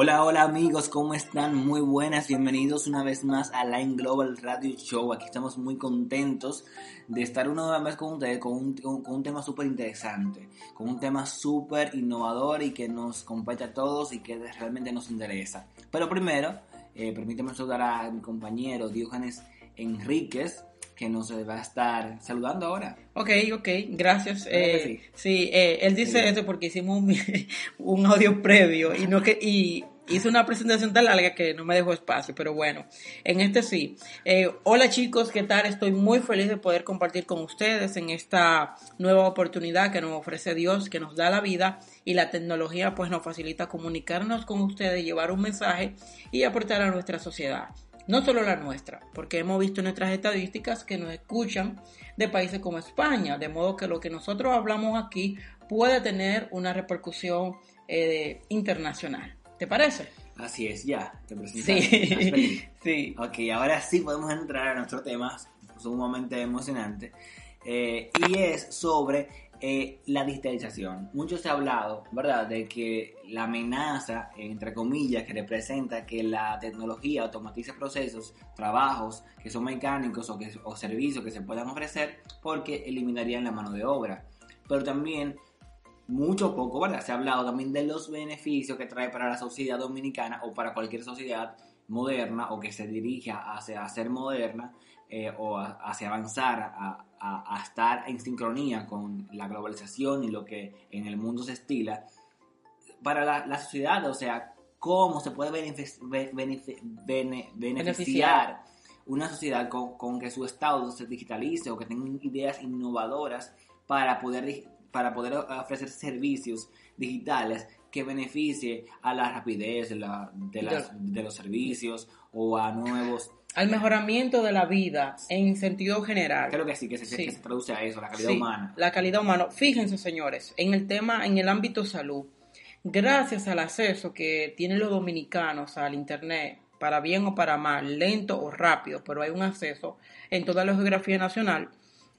Hola, hola amigos, ¿cómo están? Muy buenas, bienvenidos una vez más a Line Global Radio Show. Aquí estamos muy contentos de estar una vez con ustedes con un, con, un tema súper interesante, con un tema súper innovador y que nos compete a todos y que realmente nos interesa. Pero primero, eh, permíteme saludar a mi compañero Diógenes Enríquez, que nos va a estar saludando ahora. Ok, ok, gracias. Eh, sí, sí eh, él dice sí. eso porque hicimos un, un, audio previo y no que y hice una presentación tan larga que no me dejó espacio, pero bueno, en este sí. Eh, hola chicos, ¿qué tal? Estoy muy feliz de poder compartir con ustedes en esta nueva oportunidad que nos ofrece Dios, que nos da la vida y la tecnología pues nos facilita comunicarnos con ustedes, llevar un mensaje y aportar a nuestra sociedad no solo la nuestra, porque hemos visto nuestras estadísticas que nos escuchan de países como España, de modo que lo que nosotros hablamos aquí puede tener una repercusión eh, internacional. ¿Te parece? Así es, ya, te. Sí. sí. Ok, ahora sí podemos entrar a nuestro tema sumamente emocionante. Eh, y es sobre eh, la digitalización. Mucho se ha hablado, ¿verdad?, de que la amenaza, entre comillas, que representa que la tecnología automatice procesos, trabajos que son mecánicos o, que, o servicios que se puedan ofrecer porque eliminarían la mano de obra. Pero también, mucho poco, ¿verdad?, se ha hablado también de los beneficios que trae para la sociedad dominicana o para cualquier sociedad moderna o que se dirija hacia ser moderna eh, o a, hacia avanzar a, a, a, estar en sincronía con la globalización y lo que en el mundo se estila para la, la sociedad, o sea, cómo se puede benefic benefic bene beneficiar una sociedad con, con, que su estado se digitalice o que tenga ideas innovadoras para poder, para poder ofrecer servicios digitales que beneficie a la rapidez de, la, de, las, de los servicios o a nuevos al mejoramiento de la vida en sentido general. Creo que sí, que se, sí. que se traduce a eso, la calidad sí, humana. La calidad humana. Fíjense, señores, en el tema, en el ámbito salud, gracias al acceso que tienen los dominicanos al Internet, para bien o para mal, lento o rápido, pero hay un acceso en toda la geografía nacional,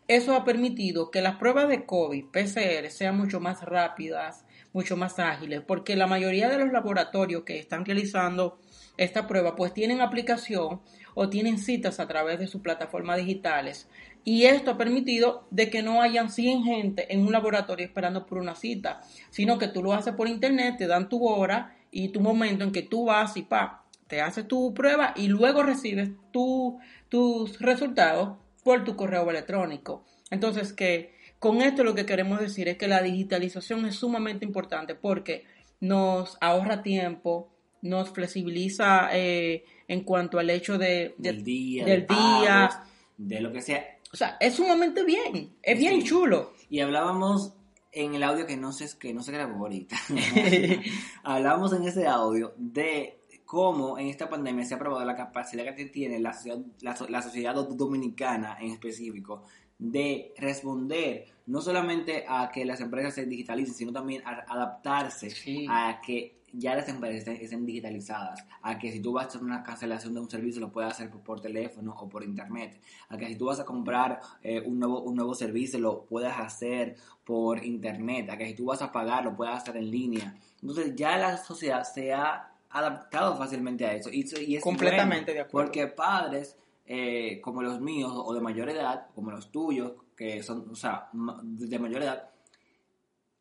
eso ha permitido que las pruebas de COVID, PCR, sean mucho más rápidas, mucho más ágiles, porque la mayoría de los laboratorios que están realizando esta prueba, pues tienen aplicación o tienen citas a través de sus plataformas digitales. Y esto ha permitido que no hayan 100 gente en un laboratorio esperando por una cita, sino que tú lo haces por internet, te dan tu hora y tu momento en que tú vas y pa, te haces tu prueba y luego recibes tu, tus resultados por tu correo electrónico. Entonces, que con esto lo que queremos decir es que la digitalización es sumamente importante porque nos ahorra tiempo, nos flexibiliza eh, en cuanto al hecho de, de del día, del de, día. Pagos, de lo que sea. O sea, es sumamente bien, es sí. bien chulo. Y hablábamos en el audio que no se, que no se grabó ahorita, hablábamos en ese audio de cómo en esta pandemia se ha probado la capacidad que tiene la sociedad, la, la sociedad dominicana en específico de responder no solamente a que las empresas se digitalicen, sino también a adaptarse sí. a que ya las empresas estén, estén, digitalizadas, a que si tú vas a hacer una cancelación de un servicio lo puedas hacer por, por teléfono o por internet, a que si tú vas a comprar eh, un, nuevo, un nuevo servicio lo puedas hacer por internet, a que si tú vas a pagar lo puedas hacer en línea. Entonces ya la sociedad se ha adaptado fácilmente a eso. Y, y es Completamente bueno, de acuerdo. Porque padres eh, como los míos o de mayor edad, como los tuyos, que son, o sea, de mayor edad,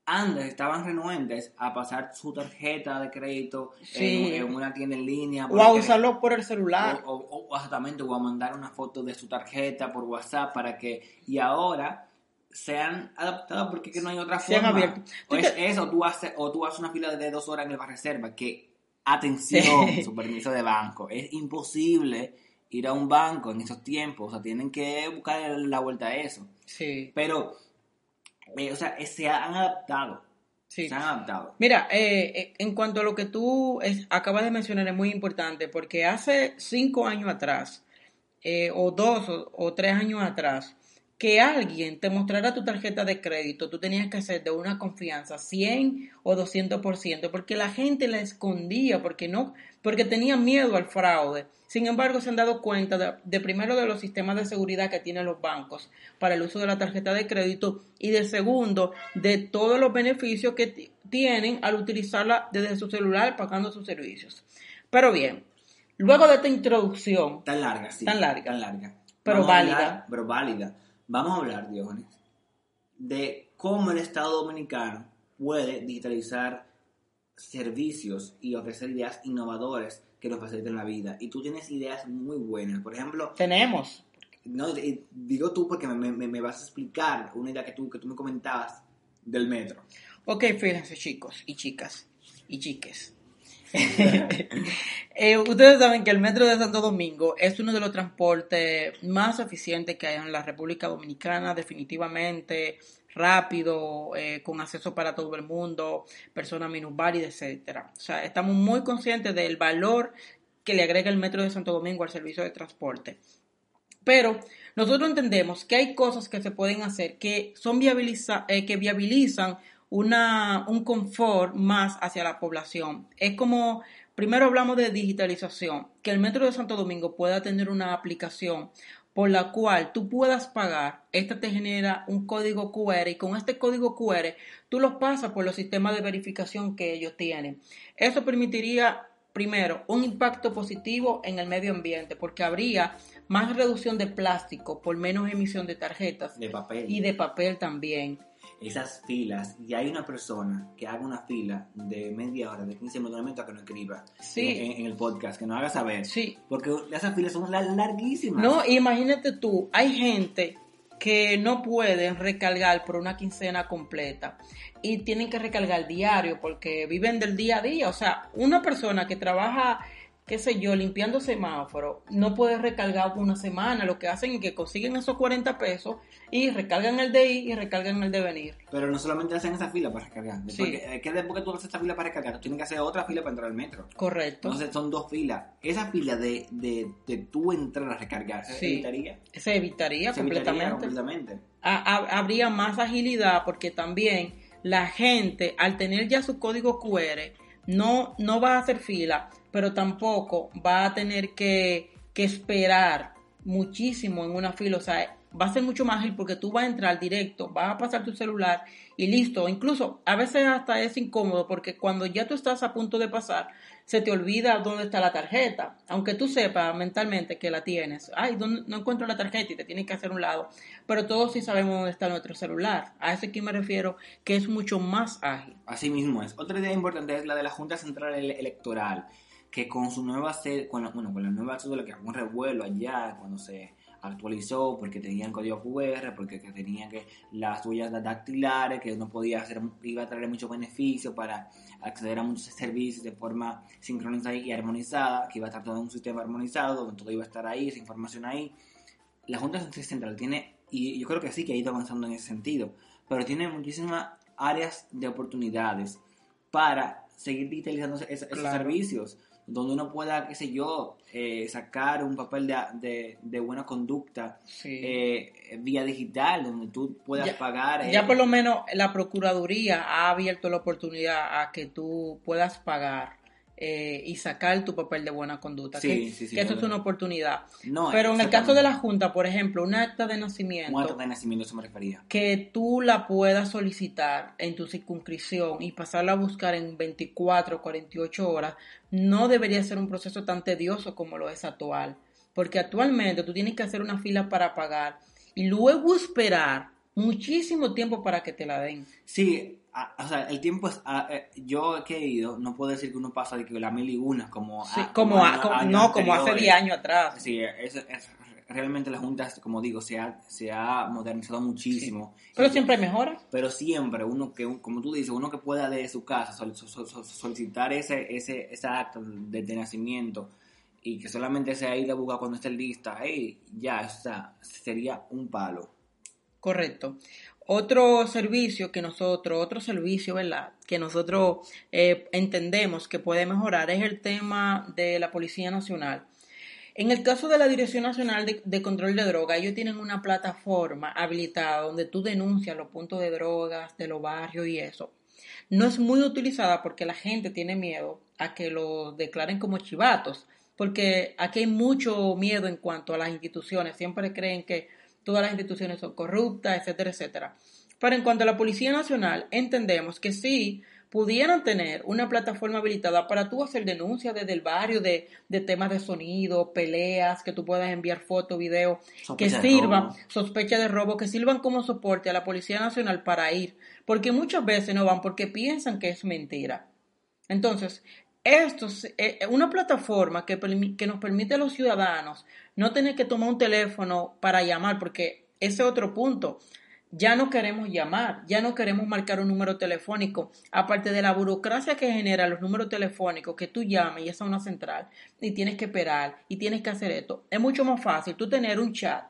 antes estaban renuentes a pasar su tarjeta de crédito sí. en, en, una tienda en línea. O a usarlo por el celular. O, o, o, exactamente, o a mandar una foto de su tarjeta por WhatsApp para que... Y ahora se han adaptado porque que no hay otra forma. O es eso, tú, haces, o tú haces una fila de dos horas en el reserva, que, atención, su permiso de banco, es imposible ir a un banco en esos tiempos, o sea, tienen que buscar la vuelta a eso. Sí. Pero eh, o sea, se han adaptado. Sí. Se han adaptado. Mira, eh, en cuanto a lo que tú es, acabas de mencionar, es muy importante porque hace cinco años atrás, eh, o dos o, o, tres años atrás, que alguien te mostrara tu tarjeta de crédito, tú tenías que hacer de una confianza 100 o 200%, porque la gente la escondía, porque no, porque tenía miedo al fraude. Sin embargo, se han dado cuenta de, de, primero de los sistemas de seguridad que tienen los bancos para el uso de la tarjeta de crédito y de segundo de todos los beneficios que tienen al utilizarla desde su celular pagando sus servicios. Pero bien, luego de esta introducción, Tan larga, sí. Tan larga. Tan larga. Pero Vamos válida. hablar- pero válida. Vamos a hablar, Diógenes, de cómo el Estado Dominicano puede digitalizar servicios y ofrecer ideas innovadoras que nos faciliten la vida. Y tú tienes ideas muy buenas. Por ejemplo, tenemos. no, digo tú porque me, me- me vas a explicar una idea que tú, que tú me comentabas del metro. Ok, fíjense chicos y chicas y chiques. Eh, ustedes saben que el metro de Santo Domingo es uno de los transportes más eficientes que hay en la República Dominicana, definitivamente rápido, eh, con acceso para todo el mundo, personas minusválidas, etcétera. O sea, estamos muy conscientes del valor que le agrega el metro de Santo Domingo al servicio de transporte. Pero nosotros entendemos que hay cosas que se pueden hacer que son viabiliza- eh, que viabilizan una, un confort más hacia la población. Es como, primero hablamos de digitalización, que el Metro de Santo Domingo pueda tener una aplicación por la cual tú puedas pagar, esta te genera un código QR y con este código QR tú lo pasas por los sistemas de verificación que ellos tienen. Eso permitiría primero, un impacto positivo en el medio ambiente, porque habría más reducción de plástico por menos emisión de tarjetas De papel. y de papel también. Esas filas y hay una persona que haga una fila de media hora, de 15 minutos, no que no escriba Sí. en, en el podcast, que nos haga saber. Sí. Porque esas filas son lar- larguísimas. No, imagínate tú, hay gente que no pueden recargar por una quincena completa y tienen que recargar diario porque viven del día a día. O sea, una persona que trabaja, qué sé yo, limpiando semáforo, no puede recargar por una semana. Lo que hacen es que consiguen esos 40 pesos y recargan el de ir y recargan el de venir. Pero no solamente hacen esa fila para recargar. Sí. Porque, es que después que tú haces esa fila para recargar, tú tienes que hacer otra fila para entrar al metro. Correcto. Entonces son dos filas. Esa fila de, de, de tú entrar a recargar, ¿se Sí. evitaría? Se evitaría Se evitaría completamente. completamente. ha- ha- habría más agilidad porque también la gente al tener ya su código QR no, no va a hacer fila, pero tampoco va a tener que, que esperar muchísimo en una fila. O sea, va a ser mucho más ágil porque tú vas a entrar directo, vas a pasar tu celular y listo. Incluso a veces hasta es incómodo porque cuando ya tú estás a punto de pasar, se te olvida dónde está la tarjeta. Aunque tú sepas mentalmente que la tienes. Ay, ¿dónde- no encuentro la tarjeta y te tienes que hacer un lado. Pero todos sí sabemos dónde está nuestro celular. A eso que me refiero, que es mucho más ágil. Así mismo es. Otra idea importante es la de la Junta Central Ele- Electoral, que con su nueva sede, con la, bueno, con la nueva cédula que fue un revuelo allá cuando se actualizó, porque tenían código QR, porque que tenían que las huellas dactilares, que no podía hacer, iba a traer muchos beneficios para acceder a muchos servicios de forma sincronizada y armonizada, que iba a estar todo en un sistema armonizado, donde todo iba a estar ahí, esa información ahí. La Junta Central tiene, y yo creo que sí que ha ido avanzando en ese sentido, pero tiene muchísimas áreas de oportunidades para seguir digitalizando es- esos Claro. servicios, donde uno pueda, qué sé yo, eh, sacar un papel de, de- de buena conducta Sí. eh, vía digital, donde tú puedas Ya- pagar. eh, Ya por lo menos la Procuraduría ha abierto la oportunidad a que tú puedas pagar eh, y sacar tu papel de buena conduta. Sí, que sí, sí, que eso es una oportunidad. no, Pero en el caso de la. Junta, por ejemplo, un acta de Un nacimiento acta de nacimiento se me refería. que tú la puedas solicitar en tu circunscripción y pasarla a buscar en 24 48 horas, no debería ser un proceso tan tedioso como lo es actual. Porque actualmente tú tienes que hacer una fila para pagar y luego esperar muchísimo tiempo para que te la den. Sí, a- o sea, el tiempo es. a- eh, yo que he ido, no puedo decir que uno pasa de que la mil y una, como. Sí, como, no, como hace anteriores. 10 años atrás. Sí, es, es- realmente la Junta, como digo, se ha, se ha modernizado muchísimo. Pero Y- siempre hay mejoras. pero siempre uno que, como tú dices, uno que pueda de su casa sol- sol- sol- solicitar ese, ese, esa acta de, de nacimiento y que solamente sea ir a buscar cuando esté lista, hey, ya, o sea, sería un palo. Correcto. Otro servicio que nosotros, otro servicio, ¿verdad? Que nosotros eh, entendemos que puede mejorar es el tema de la Policía Nacional. En el caso de la Dirección Nacional de, Control de Droga, ellos tienen una plataforma habilitada donde tú denuncias los puntos de drogas de los barrios y eso. No es muy utilizada porque la gente tiene miedo a que lo declaren como chivatos, porque aquí hay mucho miedo en cuanto a las instituciones. Siempre creen que todas las instituciones son corruptas, etcétera, etcétera. Pero en cuanto a la Policía Nacional, entendemos que sí pudieran tener una plataforma habilitada para tú hacer denuncias desde el barrio de, de temas de sonido, peleas, que tú puedas enviar fotos, videos, que sirvan, sospecha de robo, que sirvan como soporte a la Policía Nacional para ir, porque muchas veces no van porque piensan que es mentira. Entonces, esto es eh, una plataforma que, que nos permite a los ciudadanos no tener que tomar un teléfono para llamar, porque ese es otro punto. Ya no queremos llamar, ya no queremos marcar un número telefónico, aparte de la burocracia que genera los números telefónicos, que tú llames y es a una central y tienes que esperar y tienes que hacer esto. Es mucho más fácil tú tener un chat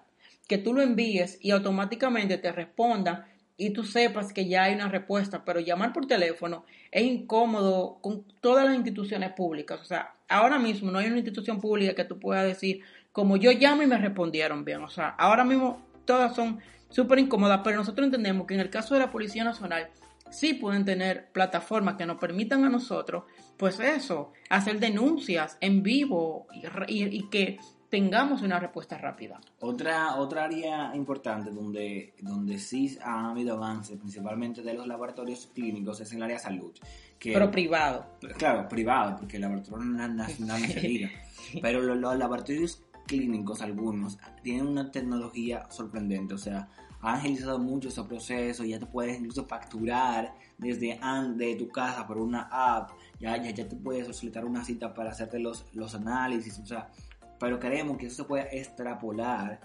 que tú lo envíes y automáticamente te respondan y tú sepas que ya hay una respuesta, pero llamar por teléfono es incómodo con todas las instituciones públicas. O sea, ahora mismo no hay una institución pública que tú puedas decir, como yo llamo y me respondieron bien. O sea, ahora mismo todas son súper incómodas, pero nosotros entendemos que en el caso de la Policía Nacional sí pueden tener plataformas que nos permitan a nosotros, pues eso, hacer denuncias en vivo y que tengamos una respuesta rápida. Otra, otra área importante donde, donde sí ha habido avances, principalmente de los laboratorios clínicos, es en el área de salud. Pero privado. Claro, privado, porque el laboratorio nacional no se diga. Pero los, laboratorios clínicos, algunos, tienen una tecnología sorprendente, o sea, han agilizado mucho ese proceso, ya te puedes incluso facturar desde de tu casa por una app, ya, ya, ya te puedes solicitar una cita para hacerte los, los análisis, o sea, pero queremos que eso se pueda extrapolar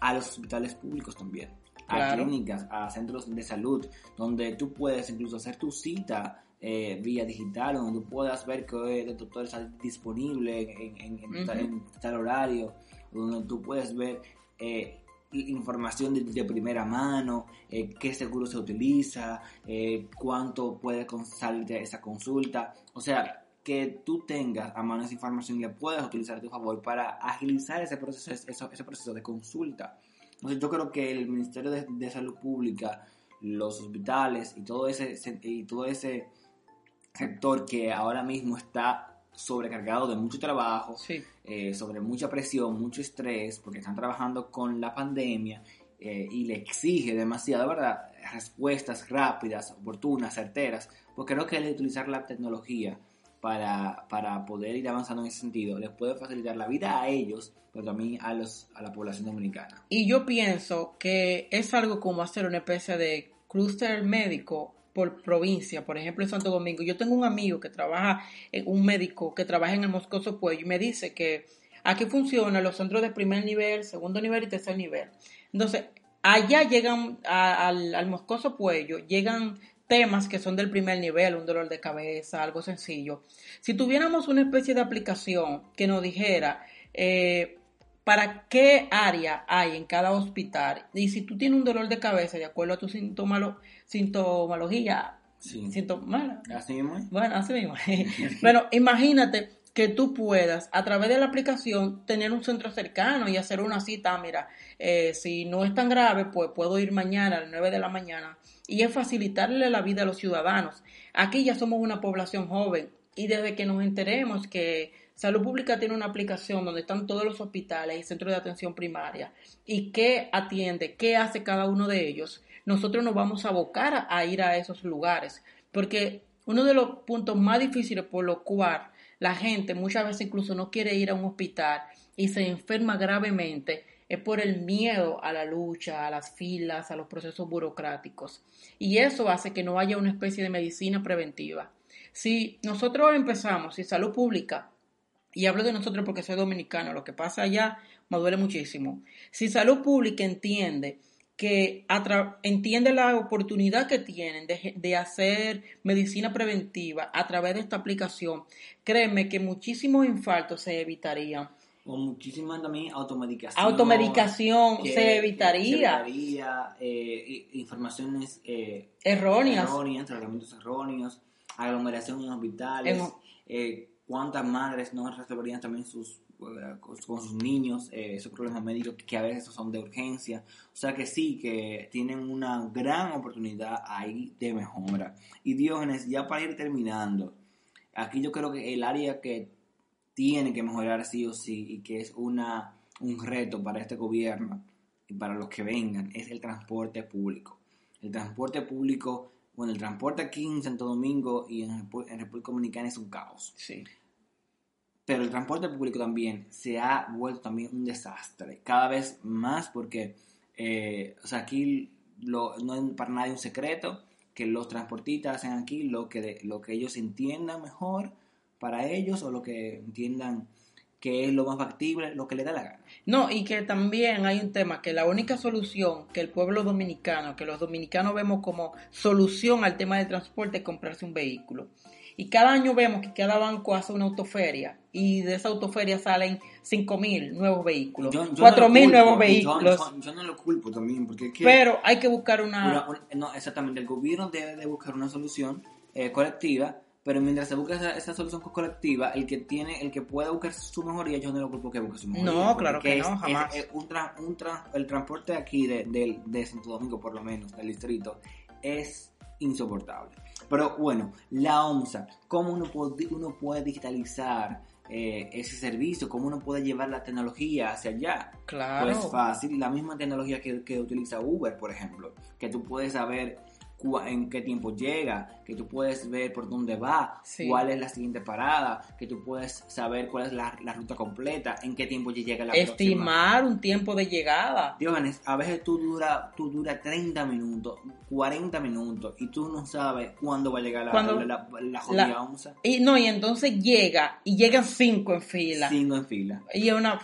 a los hospitales públicos también, a clínicas, a centros de salud, donde tú puedes incluso hacer tu cita eh, vía digital, donde tú puedas ver que el doctor está disponible en, tal, horario, donde tú puedes ver eh, información de, primera mano, eh, qué seguro se utiliza, cuánto puede salir esa consulta. O sea, que tú tengas a mano esa información y la puedas utilizar a tu favor para agilizar ese proceso, ese, proceso de consulta. Entonces yo creo que el Ministerio de, Salud Pública, los hospitales y todo ese, y todo ese sector que ahora mismo está sobrecargado de mucho trabajo, eh, sobre mucha presión, mucho estrés, porque están trabajando con la pandemia eh, y le exige demasiado, ¿verdad? Respuestas rápidas, oportunas, certeras, porque creo que el utilizar la tecnología para, para poder ir avanzando en ese sentido, les puede facilitar la vida a ellos, pero también a, los, a la población dominicana. Y yo pienso que es algo como hacer una especie de clúster médico por provincia, por ejemplo en Santo Domingo. Yo tengo un amigo que trabaja, un médico que trabaja en el Moscoso Pueblo y me dice que aquí funcionan los centros de primer nivel, segundo nivel y tercer nivel. Entonces, allá llegan al, al Moscoso Puello, llegan temas que son del primer nivel, un dolor de cabeza, algo sencillo. Si tuviéramos una especie de aplicación que nos dijera eh, para qué área hay en cada hospital y si tú tienes un dolor de cabeza de acuerdo a tu sintomología, sí. Así mismo. Bueno, así mismo. bueno, imagínate que tú puedas a través de la aplicación tener un centro cercano y hacer una cita, mira, eh, si no es tan grave, pues puedo ir mañana a las 9 de la mañana y es facilitarle la vida a los ciudadanos. Aquí ya somos una población joven y desde que nos enteremos que Salud Pública tiene una aplicación donde están todos los hospitales y centros de atención primaria y qué atiende, qué hace cada uno de ellos, nosotros nos vamos a abocar a ir a esos lugares. Porque uno de los puntos más difíciles por lo cual la gente muchas veces incluso no quiere ir a un hospital y se enferma gravemente es por el miedo a la lucha, a las filas, a los procesos burocráticos. Y eso hace que no haya una especie de medicina preventiva. Si nosotros empezamos, si salud pública, y hablo de nosotros porque soy dominicano, lo que pasa allá me duele muchísimo. Si salud pública entiende que entiende la oportunidad que tienen de, de, hacer medicina preventiva a través de esta aplicación, créeme que muchísimos infartos se evitarían o muchísima también automedicación. Automedicación se evitaría. Se evitaría eh, informaciones eh, erróneas. erróneas, tratamientos erróneos, aglomeración en hospitales, eh, cuántas madres no resolverían también sus con, sus niños esos problemas médicos que a veces son de urgencia. O sea que sí, que tienen una gran oportunidad ahí de mejora. Y Diógenes, ya para ir terminando, aquí yo creo que el área que tiene que mejorar sí o sí y que es una, un reto para este gobierno y para los que vengan es el transporte público. El transporte público bueno, el transporte aquí en Santo Domingo y en, República Dominicana es un caos. Sí. Pero el transporte público también se ha vuelto también un desastre, cada vez más porque, eh, o sea, aquí lo- no es para nadie un secreto que los transportistas hacen aquí lo que, lo que ellos entiendan mejor para ellos o lo que entiendan que es lo más factible, lo que les da la gana. No, y que también hay un tema que la única solución que el pueblo dominicano, que los dominicanos vemos como solución al tema del transporte es comprarse un vehículo. Y cada año vemos que cada banco hace una autoferia y de esa autoferia salen 5.000 nuevos vehículos, Yo- yo no 4.000 lo nuevos yo- vehículos. Yo, yo no lo culpo también, porque es que... Pero hay que buscar una... una- un- no, exactamente, el gobierno debe de buscar una solución eh, colectiva, pero mientras se busca esa, esa solución co- colectiva, el que tiene, el que pueda buscar su mejoría, yo no lo culpo que busque su mejoría. No, claro que es- no, jamás. es un tra- un tra- el transporte aquí de, de, de Santo Domingo, por lo menos, del distrito, es insoportable. Pero bueno, la OMSA, ¿cómo uno puede, uno puede digitalizar eh, ese servicio? ¿Cómo uno puede llevar la tecnología hacia allá? Claro. Pues fácil, la misma tecnología que, que utiliza Uber, por ejemplo, que tú puedes saber en qué tiempo llega, que tú puedes ver por dónde va, Sí. cuál es la siguiente parada, que tú puedes saber cuál es la, la ruta completa, en qué tiempo llega la próxima. Estimar un tiempo de llegada. Diógenes, a veces tú dura, tú dura 30 minutos, 40 minutos y tú no sabes cuándo va a llegar la, Cuando la, la, la onza. Y no, y entonces llega y llegan cinco en fila. Cinco en fila. Y es una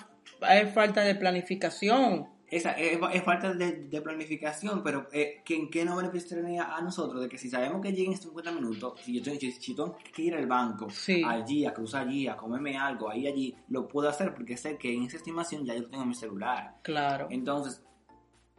es falta de planificación. Esa es, es falta de, de planificación, pero eh, ¿qué, ¿en qué nos beneficiaría a nosotros? De que si sabemos que lleguen 50 minutos, si yo tengo, si, tengo que ir al banco, Sí. allí, a cruzar allí, a comerme algo, ahí, allí, lo puedo hacer porque sé que en esa estimación ya yo tengo en mi celular. Claro. Entonces,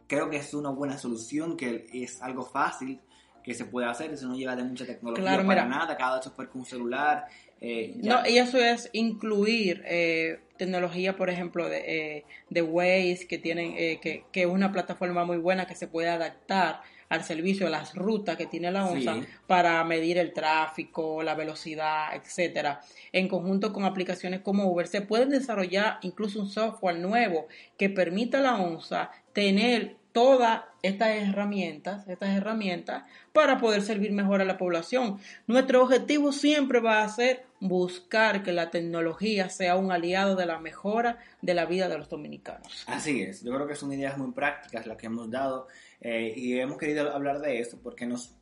creo que es una buena solución, que es algo fácil que se puede hacer, eso no lleva de mucha tecnología Claro, para mira. nada, cada vez con un celular. eh. No, y eso es incluir eh, tecnología, por ejemplo, de, eh, de Waze, que tienen, eh, que, que es una plataforma muy buena que se puede adaptar al servicio, a las rutas que tiene la ONSA Sí. para medir el tráfico, la velocidad, etcétera. En conjunto con aplicaciones como Uber, se pueden desarrollar incluso un software nuevo que permita a la ONSA tener todas estas herramientas, estas herramientas para poder servir mejor a la población. Nuestro objetivo siempre va a ser buscar que la tecnología sea un aliado de la mejora de la vida de los dominicanos. Así es, yo creo que son ideas muy prácticas las que hemos dado eh, y hemos querido hablar de esto porque nos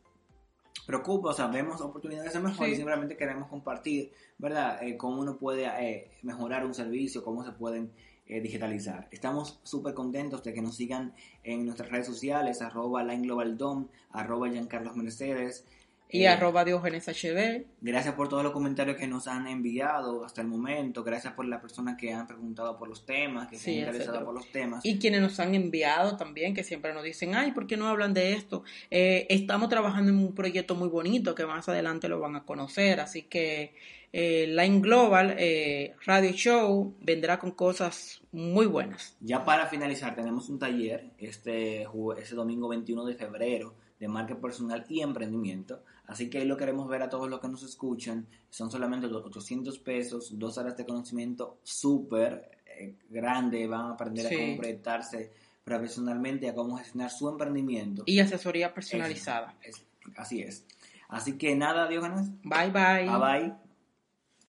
preocupa, o sea, vemos oportunidades de mejor Sí. y simplemente queremos compartir, ¿verdad? Eh, cómo uno puede eh, mejorar un servicio, cómo se pueden eh, digitalizar. Estamos súper contentos de que nos sigan en nuestras redes sociales, arroba Line Global Dom, arroba Giancarlos Mercedes. Y Eh, arroba Diógenes HD. Gracias por todos los comentarios que nos han enviado hasta el momento. Gracias por las personas que han preguntado por los temas, que se han interesado por los temas. Y quienes nos han enviado también, que siempre nos dicen, ay, ¿por qué no hablan de esto? Eh, estamos trabajando en un proyecto muy bonito que más adelante lo van a conocer, así que eh, Line Global eh, Radio Show vendrá con cosas muy buenas. Ya para finalizar, tenemos un taller este, este domingo 21 de febrero de marca personal y emprendimiento. Así que ahí lo queremos ver a todos los que nos escuchan. Son solamente los 800 pesos, dos horas de conocimiento súper eh, grande. Van a aprender Sí. a cómo proyectarse profesionalmente, a cómo gestionar su emprendimiento. Y asesoría personalizada. Es- así es. Así que nada, Diógenes. Bye bye. Bye bye.